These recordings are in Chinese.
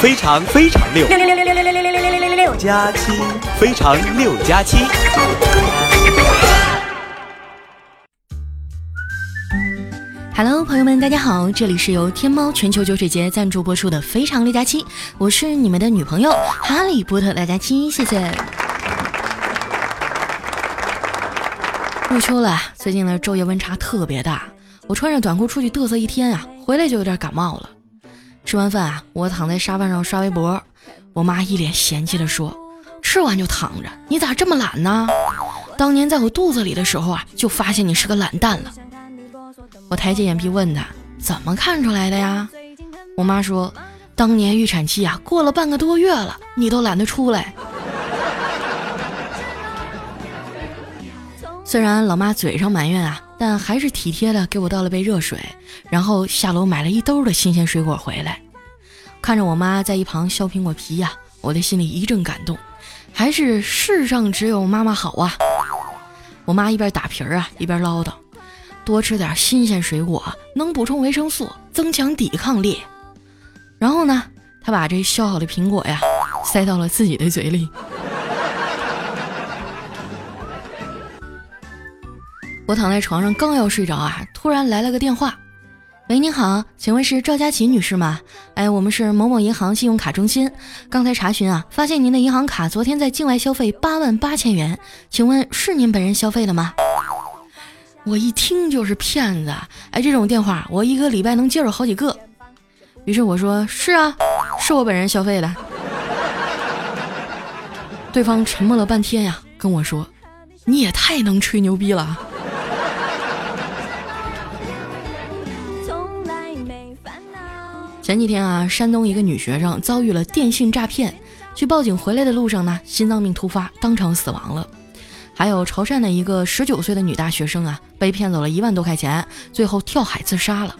非常非常六六六六六六六六六六六六六六加七，非常六加七。Hello，朋友们，大家好，这里是由天猫全球酒水节赞助播出的《非常六加七》，我是你们的女朋友哈利波特大家七，谢谢。入秋了，最近的昼夜温差特别大，我穿着短裤出去嘚瑟一天啊，回来就有点感冒了。吃完饭啊，我躺在沙发上刷微博，我妈一脸嫌弃的说：“吃完就躺着，你咋这么懒呢？当年在我肚子里的时候啊，就发现你是个懒蛋了。”我抬起眼皮问他：“怎么看出来的呀？”我妈说：“当年预产期啊，过了半个多月了，你都懒得出来。”虽然老妈嘴上埋怨啊，但还是体贴的给我倒了杯热水，然后下楼买了一兜的新鲜水果回来。看着我妈在一旁削苹果皮呀，我的心里一阵感动，还是世上只有妈妈好啊！我妈一边打皮儿啊，一边唠叨。多吃点新鲜水果，能补充维生素，增强抵抗力。然后呢，她把这削好的苹果呀，塞到了自己的嘴里。我躺在床上刚要睡着啊，突然来了个电话。喂，您好，请问是赵佳琪女士吗？哎，我们是某某银行信用卡中心，刚才查询啊，发现您的银行卡昨天在境外消费八万八千元，请问是您本人消费的吗？我一听就是骗子，哎，这种电话我一个礼拜能接着好几个。于是我说：“是啊，是我本人消费的。”对方沉默了半天呀，跟我说：“你也太能吹牛逼了。”前几天啊，山东一个女学生遭遇了电信诈骗，去报警回来的路上呢，心脏病突发，当场死亡了。还有潮汕的一个十九岁的女大学生啊，被骗走了一万多块钱，最后跳海自杀了。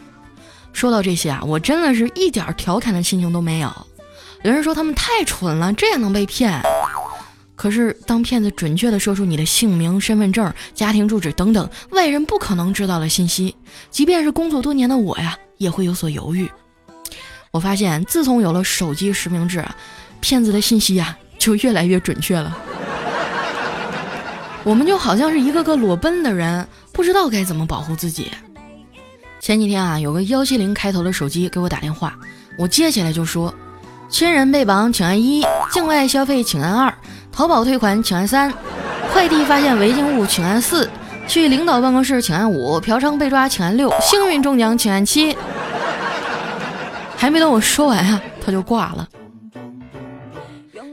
说到这些啊，我真的是一点调侃的心情都没有。有人说他们太蠢了，这也能被骗？可是当骗子准确的说出你的姓名、身份证、家庭住址等等外人不可能知道的信息，即便是工作多年的我呀，也会有所犹豫。我发现，自从有了手机实名制，骗子的信息呀就越来越准确了。我们就好像是一个个裸奔的人，不知道该怎么保护自己。前几天啊，有个幺七零开头的手机给我打电话，我接起来就说：“亲人被绑，请按一；境外消费，请按二；淘宝退款，请按三；快递发现违禁物，请按四；去领导办公室，请按五；嫖娼被抓，请按六；幸运中奖，请按七。”还没等我说完啊，他就挂了。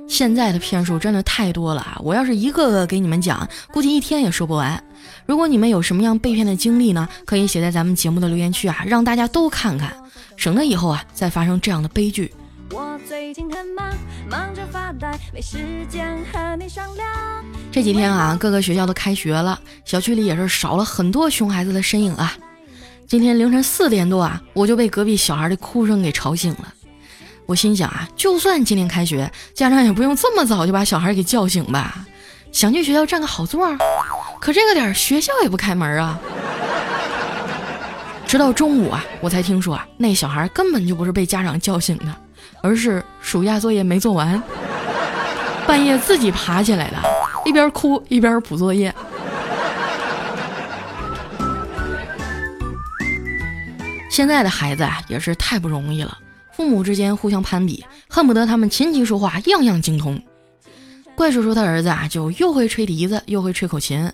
现在的骗术真的太多了啊！我要是一个个给你们讲，估计一天也说不完。如果你们有什么样被骗的经历呢，可以写在咱们节目的留言区啊，让大家都看看，省得以后啊再发生这样的悲剧。这几天啊，各个学校都开学了，小区里也是少了很多熊孩子的身影啊。今天凌晨四点多啊，我就被隔壁小孩的哭声给吵醒了。我心想啊，就算今天开学，家长也不用这么早就把小孩给叫醒吧？想去学校占个好座，可这个点学校也不开门啊。直到中午啊，我才听说啊，那小孩根本就不是被家长叫醒的，而是暑假作业没做完，半夜自己爬起来的，一边哭一边补作业。现在的孩子啊，也是太不容易了。父母之间互相攀比，恨不得他们琴棋书画样样精通。怪叔叔他儿子啊，就又会吹笛子，又会吹口琴。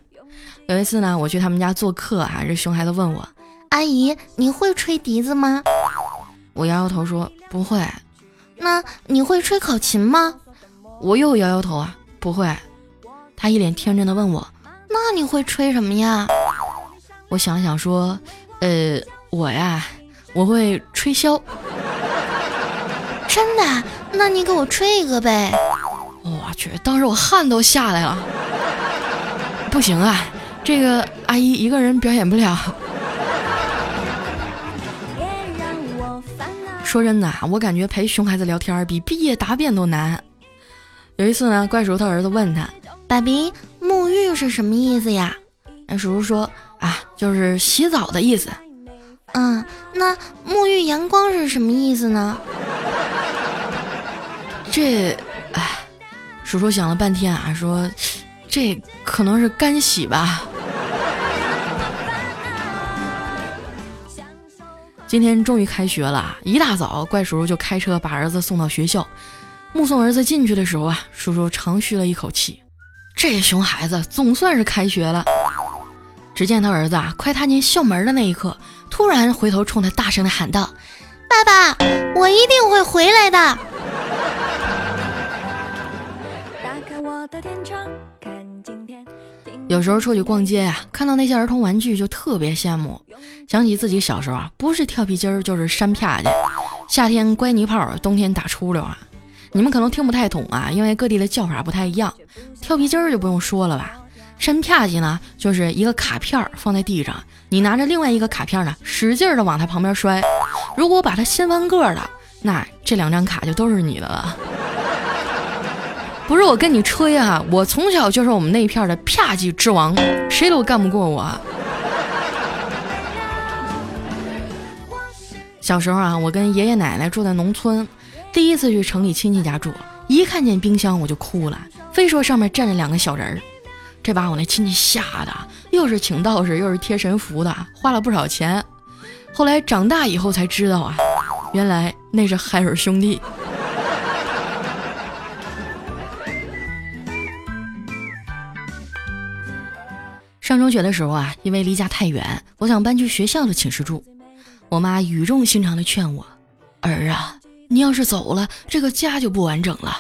有一次呢，我去他们家做客啊，这熊孩子问我：“阿姨，你会吹笛子吗？”我摇摇头说：“不会。”那你会吹口琴吗？我又摇摇头啊，不会。他一脸天真的问我：“那你会吹什么呀？”我想想说：“呃，我呀，我会吹箫。”真的？那你给我吹一个呗！我去，当时我汗都下来了。不行啊，这个阿姨一个人表演不了。说真的，我感觉陪熊孩子聊天比毕业答辩都难。有一次呢，怪叔他儿子问他：“爸比，沐浴是什么意思呀？”那叔叔说：“啊，就是洗澡的意思。”嗯，那沐浴阳光是什么意思呢？这，哎，叔叔想了半天啊，说这可能是干洗吧。今天终于开学了，一大早，怪叔叔就开车把儿子送到学校。目送儿子进去的时候啊，叔叔长吁了一口气，这熊孩子总算是开学了。只见他儿子啊，快踏进校门的那一刻，突然回头冲他大声的喊道：“爸爸，我一定会回来的。”有时候出去逛街呀，看到那些儿童玩具就特别羡慕，想起自己小时候啊，不是跳皮筋儿就是扇啪去，夏天乖泥炮，冬天打出溜啊。你们可能听不太懂啊，因为各地的叫法不太一样。跳皮筋儿就不用说了吧，扇啪叽呢，就是一个卡片放在地上，你拿着另外一个卡片呢，使劲的往它旁边摔。如果把它掀翻个了，那这两张卡就都是你的了。不是我跟你吹啊，我从小就是我们那片的啪叽之王，谁都干不过我。小时候啊，我跟爷爷奶奶住在农村。第一次去城里亲戚家住，一看见冰箱我就哭了，非说上面站着两个小人儿，这把我那亲戚吓得，又是请道士又是贴神符的，花了不少钱。后来长大以后才知道啊，原来那是海尔兄弟。上中学的时候啊，因为离家太远，我想搬去学校的寝室住，我妈语重心长的劝我，儿啊。你要是走了，这个家就不完整了。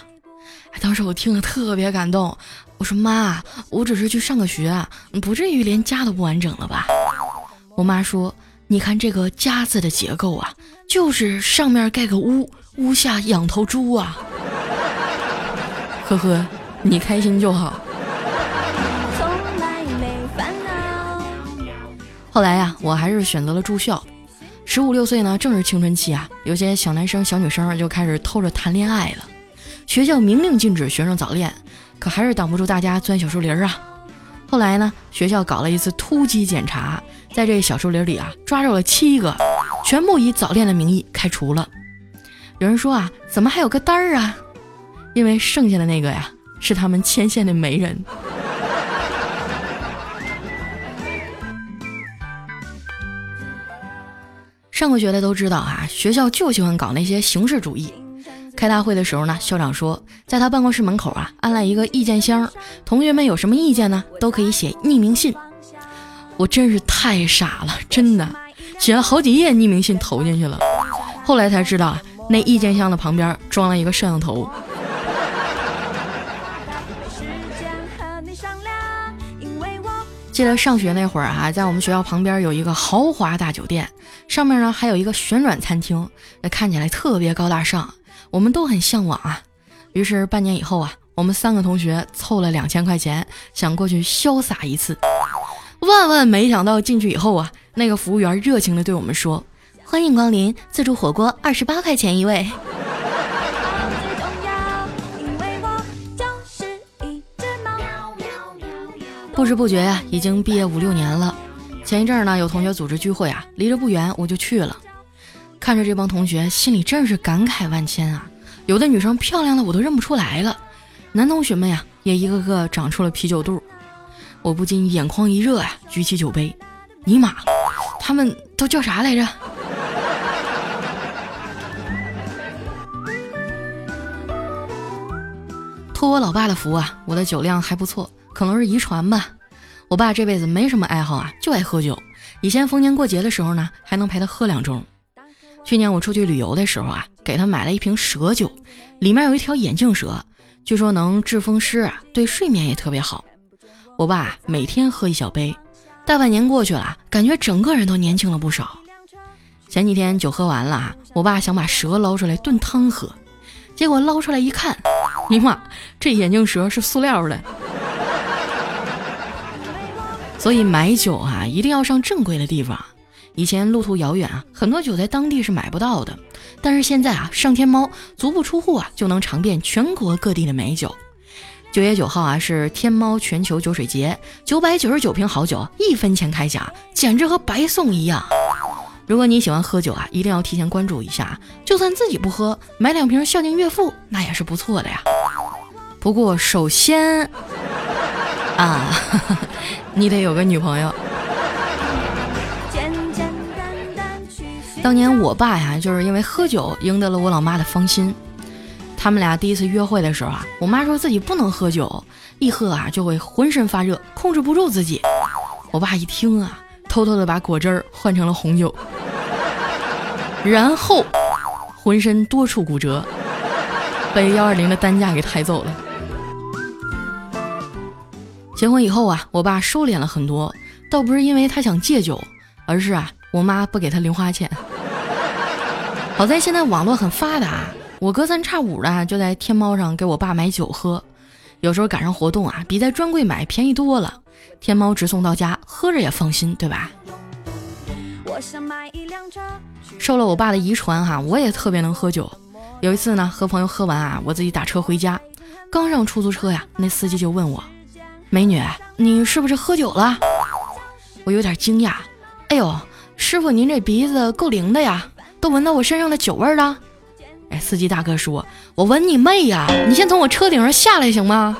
当时我听了特别感动，我说妈，我只是去上个学，不至于连家都不完整了吧？我妈说，你看这个家字的结构啊，就是上面盖个屋，屋下养头猪啊。呵呵，你开心就好。后来呀，我还是选择了住校。十五六岁呢，正是青春期啊，有些小男生、小女生就开始偷着谈恋爱了。学校明令禁止学生早恋，可还是挡不住大家钻小树林啊。后来呢，学校搞了一次突击检查，在这小树林里啊，抓住了七个，全部以早恋的名义开除了。有人说啊，怎么还有个单儿啊？因为剩下的那个呀，是他们牵线的媒人。上过学的都知道啊，学校就喜欢搞那些形式主义。开大会的时候呢，校长说，在他办公室门口啊，安了一个意见箱，同学们有什么意见呢，都可以写匿名信。我真是太傻了，真的写了好几页匿名信投进去了。后来才知道啊，那意见箱的旁边装了一个摄像头。记得上学那会儿啊，在我们学校旁边有一个豪华大酒店。上面呢还有一个旋转餐厅，那看起来特别高大上，我们都很向往啊。于是半年以后啊，我们三个同学凑了两千块钱，想过去潇洒一次。万万没想到进去以后啊，那个服务员热情的对我们说：“欢迎光临，自助火锅二十八块钱一位。”不知不觉呀，已经毕业五六年了。前一阵儿呢，有同学组织聚会啊，离着不远，我就去了。看着这帮同学，心里真是感慨万千啊！有的女生漂亮的我都认不出来了，男同学们呀，也一个个长出了啤酒肚。我不禁眼眶一热啊，举起酒杯，尼玛，他们都叫啥来着？托我老爸的福啊，我的酒量还不错，可能是遗传吧。我爸这辈子没什么爱好啊，就爱喝酒。以前逢年过节的时候呢，还能陪他喝两盅。去年我出去旅游的时候啊，给他买了一瓶蛇酒，里面有一条眼镜蛇，据说能治风湿啊，对睡眠也特别好。我爸每天喝一小杯，大半年过去了，感觉整个人都年轻了不少。前几天酒喝完了啊，我爸想把蛇捞出来炖汤喝，结果捞出来一看，尼玛，这眼镜蛇是塑料的。所以买酒啊，一定要上正规的地方。以前路途遥远啊，很多酒在当地是买不到的。但是现在啊，上天猫，足不出户啊，就能尝遍全国各地的美酒。九月九号啊，是天猫全球酒水节，九百九十九瓶好酒，一分钱开奖，简直和白送一样。如果你喜欢喝酒啊，一定要提前关注一下，就算自己不喝，买两瓶孝敬岳父那也是不错的呀。不过首先啊，你得有个女朋友。当年我爸呀，就是因为喝酒赢得了我老妈的芳心。他们俩第一次约会的时候啊，我妈说自己不能喝酒，一喝啊就会浑身发热，控制不住自己。我爸一听啊，偷偷的把果汁儿换成了红酒，然后浑身多处骨折，被幺二零的担架给抬走了。结婚以后啊，我爸收敛了很多，倒不是因为他想戒酒，而是啊，我妈不给他零花钱。好在现在网络很发达，我隔三差五的就在天猫上给我爸买酒喝，有时候赶上活动啊，比在专柜买便宜多了。天猫直送到家，喝着也放心，对吧？受了我爸的遗传哈，我也特别能喝酒。有一次呢，和朋友喝完啊，我自己打车回家，刚上出租车呀，那司机就问我：“美女，你是不是喝酒了？”我有点惊讶，哎呦，师傅您这鼻子够灵的呀！都闻到我身上的酒味了，哎，司机大哥说：“我闻你妹呀！你先从我车顶上下来行吗？”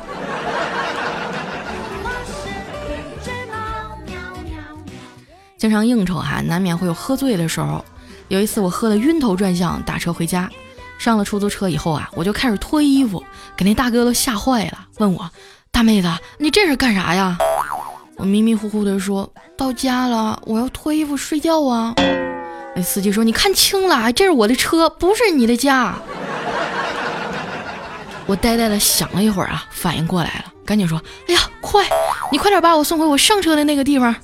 经常应酬哈，难免会有喝醉的时候。有一次我喝得晕头转向，打车回家，上了出租车以后啊，我就开始脱衣服，给那大哥都吓坏了，问我：“大妹子，你这是干啥呀？”我迷迷糊糊的说：“到家了，我要脱衣服睡觉啊。”那司机说：“你看清了，这是我的车，不是你的家。”我呆呆的想了一会儿啊，反应过来了，赶紧说：“哎呀，快，你快点把我送回我上车的那个地方。”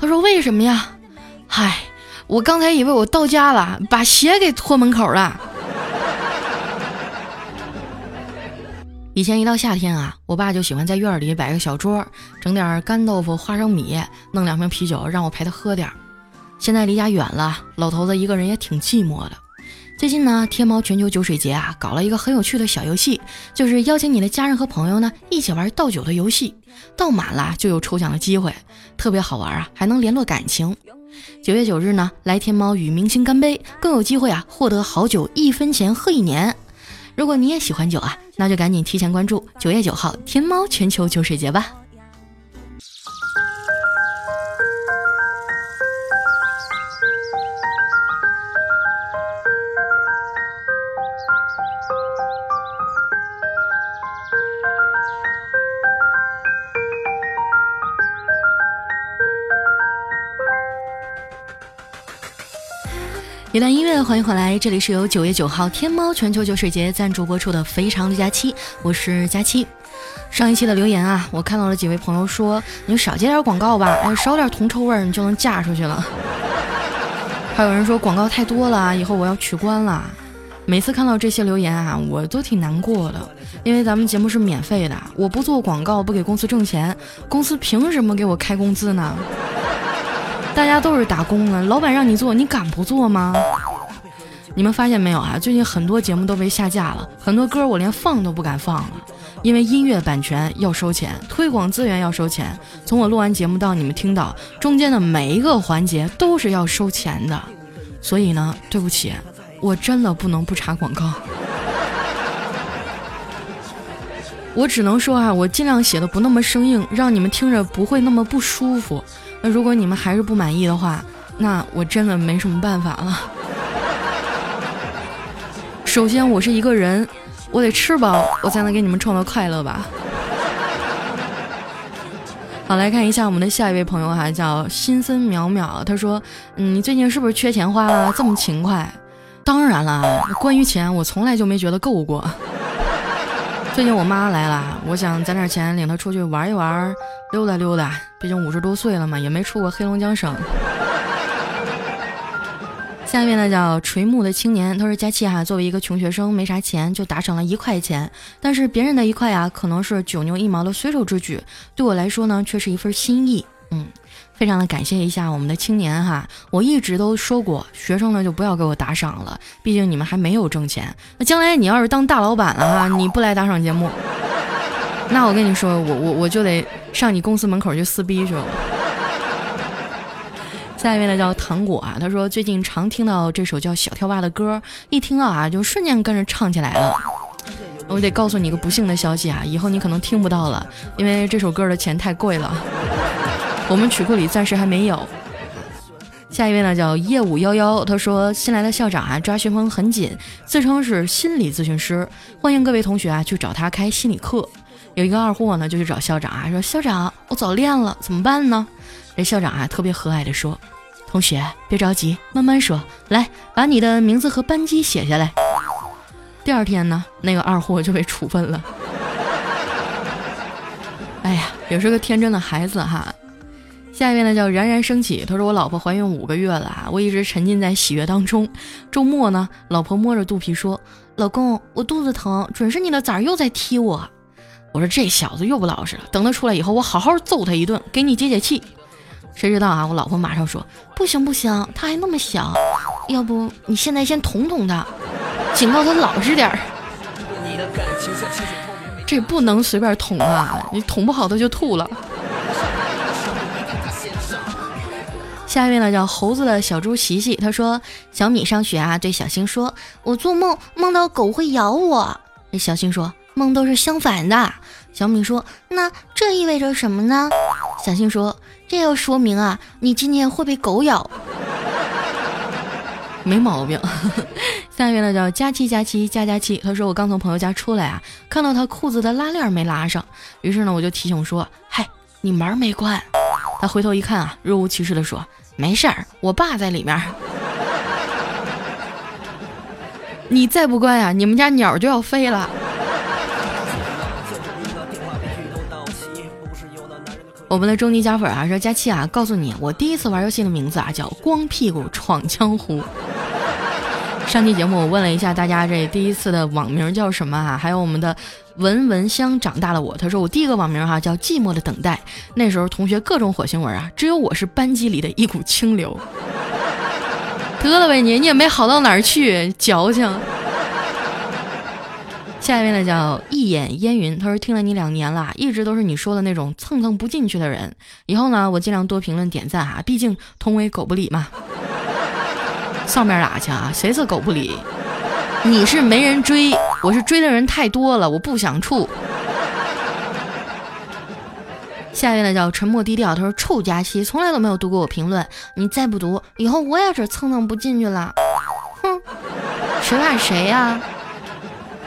他说：“为什么呀？”嗨，我刚才以为我到家了，把鞋给拖门口了。以前一到夏天啊，我爸就喜欢在院里摆个小桌，整点干豆腐、花生米，弄两瓶啤酒，让我陪他喝点儿。现在离家远了，老头子一个人也挺寂寞的。最近呢，天猫全球酒水节啊，搞了一个很有趣的小游戏，就是邀请你的家人和朋友呢一起玩倒酒的游戏，倒满了就有抽奖的机会，特别好玩啊，还能联络感情。九月九日呢，来天猫与明星干杯，更有机会啊获得好酒一分钱喝一年。如果你也喜欢酒啊，那就赶紧提前关注九月九号天猫全球酒水节吧。一段音乐，欢迎回来，这里是由九月九号天猫全球酒水节赞助播出的《非常的假期》，我是佳期。上一期的留言啊，我看到了几位朋友说，你少接点广告吧，哎，少点铜臭味，你就能嫁出去了。还有人说广告太多了，以后我要取关了。每次看到这些留言啊，我都挺难过的，因为咱们节目是免费的，我不做广告，不给公司挣钱，公司凭什么给我开工资呢？大家都是打工的，老板让你做，你敢不做吗？你们发现没有啊？最近很多节目都被下架了，很多歌我连放都不敢放了，因为音乐版权要收钱，推广资源要收钱。从我录完节目到你们听到，中间的每一个环节都是要收钱的。所以呢，对不起，我真的不能不插广告。我只能说啊，我尽量写的不那么生硬，让你们听着不会那么不舒服。那如果你们还是不满意的话，那我真的没什么办法了。首先，我是一个人，我得吃饱，我才能给你们创造快乐吧。好，来看一下我们的下一位朋友哈，叫心森淼淼，他说：“嗯，你最近是不是缺钱花了？这么勤快？当然了，关于钱，我从来就没觉得够过。最近我妈来了，我想攒点钱，领她出去玩一玩。”溜达溜达，毕竟五十多岁了嘛，也没出过黑龙江省。下面呢叫垂暮的青年，他说：“佳期哈，作为一个穷学生，没啥钱，就打赏了一块钱。但是别人的一块啊，可能是九牛一毛的随手之举，对我来说呢，却是一份心意。嗯，非常的感谢一下我们的青年哈。我一直都说过，学生呢就不要给我打赏了，毕竟你们还没有挣钱。那将来你要是当大老板了哈，你不来打赏节目。”那我跟你说，我我我就得上你公司门口去撕逼去了。下一位呢叫糖果啊，他说最近常听到这首叫《小跳蛙》的歌，一听到啊就瞬间跟着唱起来了。我得告诉你一个不幸的消息啊，以后你可能听不到了，因为这首歌的钱太贵了，我们曲库里暂时还没有。下一位呢叫业务幺幺，他说新来的校长啊抓学风很紧，自称是心理咨询师，欢迎各位同学啊去找他开心理课。有一个二货呢就去找校长啊说校长我早恋了怎么办呢？这校长啊特别和蔼的说，同学别着急，慢慢说，来把你的名字和班级写下来。第二天呢，那个二货就被处分了。哎呀，也是个天真的孩子哈。下一位呢叫冉冉升起，他说我老婆怀孕五个月了啊，我一直沉浸在喜悦当中。周末呢，老婆摸着肚皮说：“老公，我肚子疼，准是你的崽儿又在踢我。”我说这小子又不老实了，等他出来以后，我好好揍他一顿，给你解解气。谁知道啊，我老婆马上说：“不行不行，他还那么小，要不你现在先捅捅他。”警告他老实点儿，这不能随便捅啊！你捅不好他就吐了。下一位呢叫猴子的小猪琪琪，他说小米上学啊，对小新说：“我做梦梦到狗会咬我。”这小新说：“梦都是相反的。”小米说：“那这意味着什么呢？”小新说：“这要说明啊，你今天会被狗咬。”没毛病。下一位呢叫佳期佳期佳佳期，他说我刚从朋友家出来啊，看到他裤子的拉链没拉上，于是呢我就提醒说，嗨，你门没关。他回头一看啊，若无其事的说，没事儿，我爸在里面。你再不乖啊，你们家鸟就要飞了。我们的终极加粉啊说佳期啊，告诉你，我第一次玩游戏的名字啊叫光屁股闯江湖。上期节目我问了一下大家，这第一次的网名叫什么啊？还有我们的文文香长大了我，他说我第一个网名哈叫寂寞的等待。那时候同学各种火星文啊，只有我是班级里的一股清流。得了呗你，你也没好到哪儿去，矫情。下一位呢叫一眼烟云，他说听了你两年了，一直都是你说的那种蹭蹭不进去的人。以后呢，我尽量多评论点赞哈，毕竟同为狗不理嘛。上面哪去啊？谁是狗不理？你是没人追，我是追的人太多了，我不想处。下一位呢叫沉默低调，他说臭佳期从来都没有读过我评论，你再不读，以后我也是蹭蹭不进去了。哼，谁怕谁呀？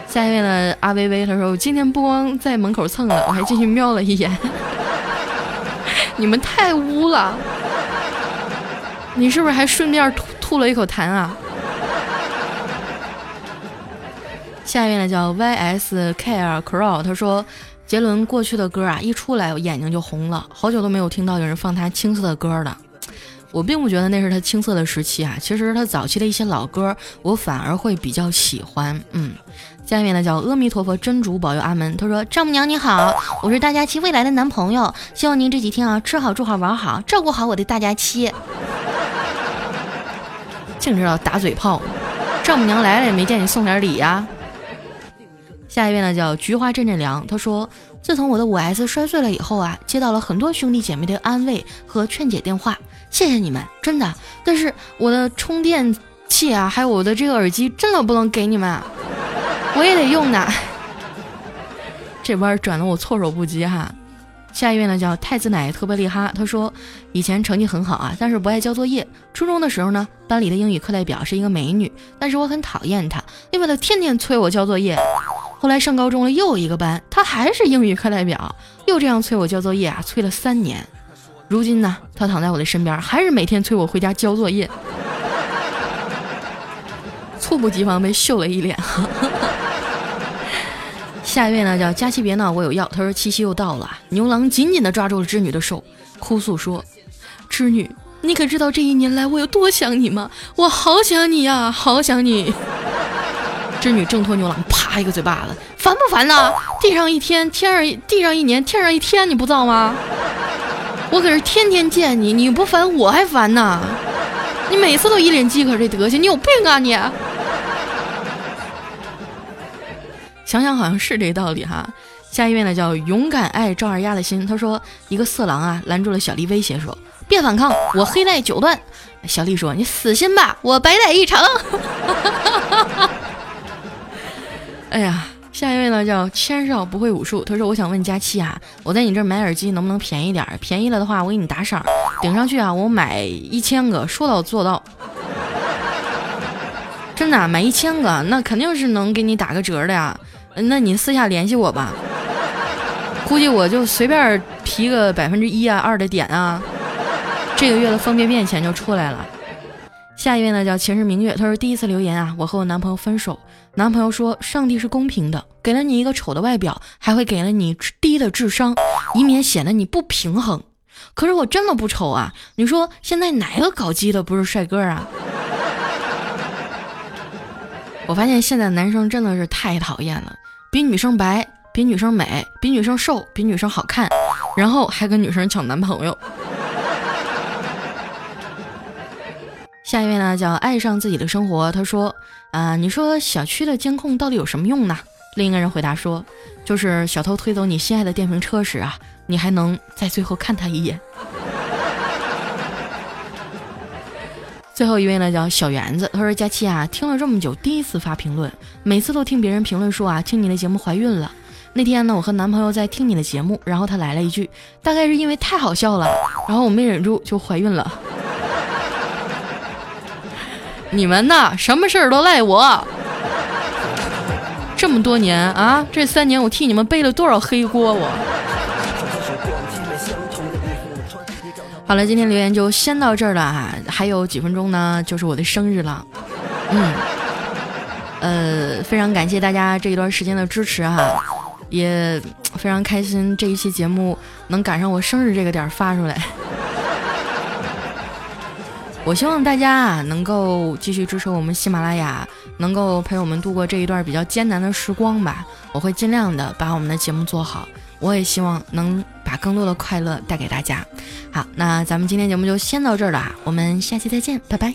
下一位呢阿微微，他说我今天不光在门口蹭了，我还进去瞄了一眼。你们太污了，你是不是还顺便吐？吐了一口痰啊！下一位呢叫 Y S K R Crow，他说杰伦过去的歌啊一出来我眼睛就红了，好久都没有听到有人放他青涩的歌了。我并不觉得那是他青涩的时期啊，其实他早期的一些老歌我反而会比较喜欢。嗯，下一位呢叫阿弥陀佛真主保佑阿门，他说丈母娘你好，我是大家期未来的男朋友，希望您这几天啊吃好住好玩好，照顾好我的大家期。净知道打嘴炮，丈母娘来了也没见你送点礼呀。下一位呢叫菊花阵阵凉，他说自从我的五 S 摔碎了以后啊，接到了很多兄弟姐妹的安慰和劝解电话，谢谢你们，真的。但是我的充电器啊，还有我的这个耳机，真的不能给你们，我也得用的。这弯转的我措手不及哈。下一位呢叫太子奶特别厉害，他说以前成绩很好啊，但是不爱交作业。初中的时候呢，班里的英语课代表是一个美女，但是我很讨厌她，因为她天天催我交作业。后来上高中了，又一个班，他还是英语课代表，又这样催我交作业啊，催了三年。如今呢，他躺在我的身边，还是每天催我回家交作业，猝不及防被秀了一脸。下一位呢，叫佳期别闹，我有药。他说七夕又到了，牛郎紧紧地抓住了织女的手，哭诉说：“织女，你可知道这一年来我有多想你吗？我好想你呀，好想你。”织女挣脱牛郎，啪一个嘴巴子，烦不烦呐？地上一天，天上地上一年，天上一天，你不造吗？我可是天天见你，你不烦我还烦呢。你每次都一脸饥渴这德行，你有病啊你！想想好像是这道理哈。下一位呢叫勇敢爱赵二丫的心，他说一个色狼啊拦住了小丽，威胁说别反抗，我黑带九段。小丽说：“你死心吧，我白带一场。”哎呀，下一位呢叫千少不会武术，他说：“我想问佳期啊，我在你这儿买耳机能不能便宜点？便宜了的话，我给你打赏，顶上去啊，我买一千个，说到做到。真的买一千个，那肯定是能给你打个折的呀。那你私下联系我吧，估计我就随便提个百分之一啊二的点啊。”这个月的方便面钱就出来了。下一位呢叫前世明月，他说第一次留言啊，我和我男朋友分手，男朋友说上帝是公平的，给了你一个丑的外表，还会给了你低的智商，以免显得你不平衡。可是我真的不丑啊，你说现在哪个搞基的不是帅哥啊？我发现现在男生真的是太讨厌了，比女生白，比女生美，比女生瘦，比女生好看，然后还跟女生抢男朋友。下一位呢，叫爱上自己的生活。他说：“啊，你说小区的监控到底有什么用呢？”另一个人回答说：“就是小偷推走你心爱的电瓶车时啊，你还能在最后看他一眼。”最后一位呢，叫小圆子。他说：“佳期啊，听了这么久，第一次发评论，每次都听别人评论说啊，听你的节目怀孕了。那天呢，我和男朋友在听你的节目，然后他来了一句，大概是因为太好笑了，然后我没忍住就怀孕了。”你们呐，什么事儿都赖我。这么多年啊，这三年我替你们背了多少黑锅我。好了，今天留言就先到这儿了哈，还有几分钟呢，就是我的生日了。嗯，呃，非常感谢大家这一段时间的支持哈，也非常开心这一期节目能赶上我生日这个点儿发出来。我希望大家啊能够继续支持我们喜马拉雅，能够陪我们度过这一段比较艰难的时光吧。我会尽量的把我们的节目做好，我也希望能把更多的快乐带给大家。好，那咱们今天节目就先到这儿了，我们下期再见，拜拜。